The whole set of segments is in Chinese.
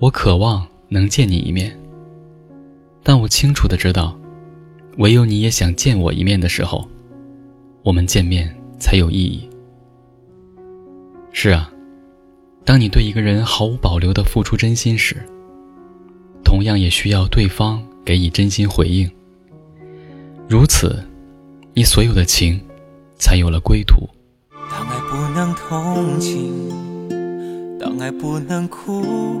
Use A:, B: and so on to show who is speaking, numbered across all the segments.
A: 我渴望能见你一面，但我清楚的知道，唯有你也想见我一面的时候，我们见面才有意义。是啊，当你对一个人毫无保留的付出真心时，同样也需要对方给予真心回应。如此，你所有的情，才有了归途。
B: 当爱不能同情，当爱不能哭。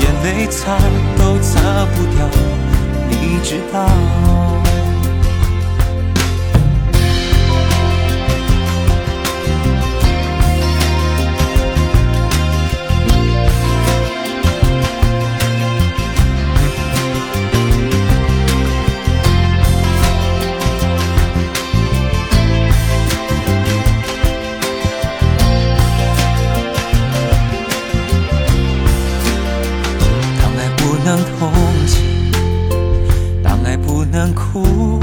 B: 眼泪擦都擦不掉。你知道。能哭，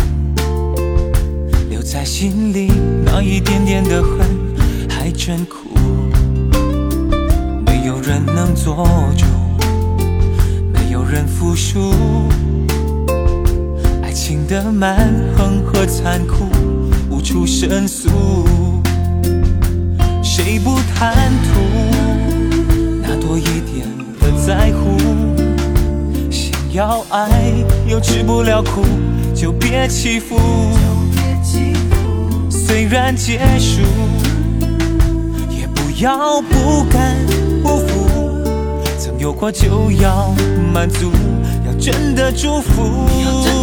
B: 留在心里那一点点的恨还真苦。没有人能做主，没有人服输。爱情的蛮横和残酷无处申诉。谁不贪图那多一点的在乎？要爱又吃不了苦。就别欺负，虽然结束，也不要不甘不服。曾有过就要满足，要真的祝福。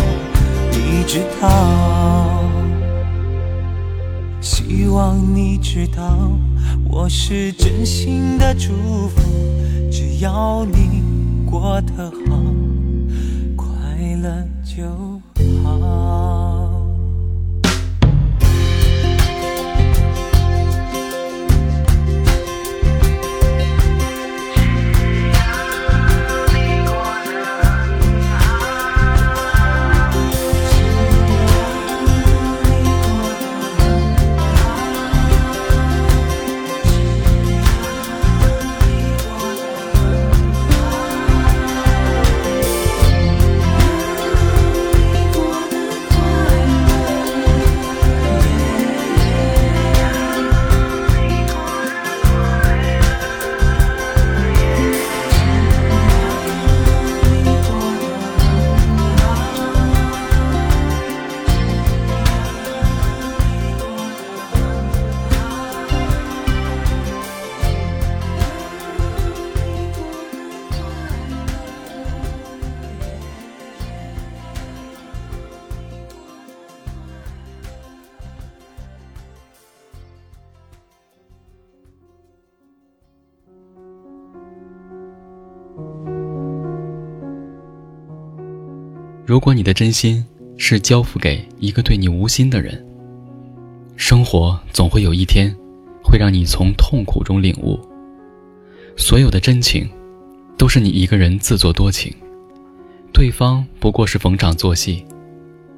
B: 你知道。希望你知道，我是真心的祝福，只要你过得好，
A: 如果你的真心是交付给一个对你无心的人生活总会有一天会让你从痛苦中领悟。所有的真情都是你一个人自作多情。对方不过是逢场作戏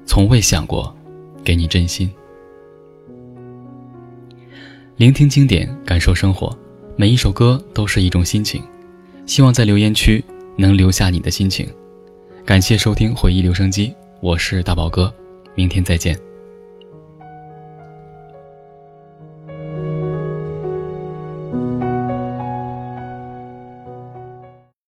A: 从未想过给你真心。聆听经典感受生活每一首歌都是一种心情。希望在留言区能留下你的心情。感谢收听回忆留声机，我是大宝哥，明天再见。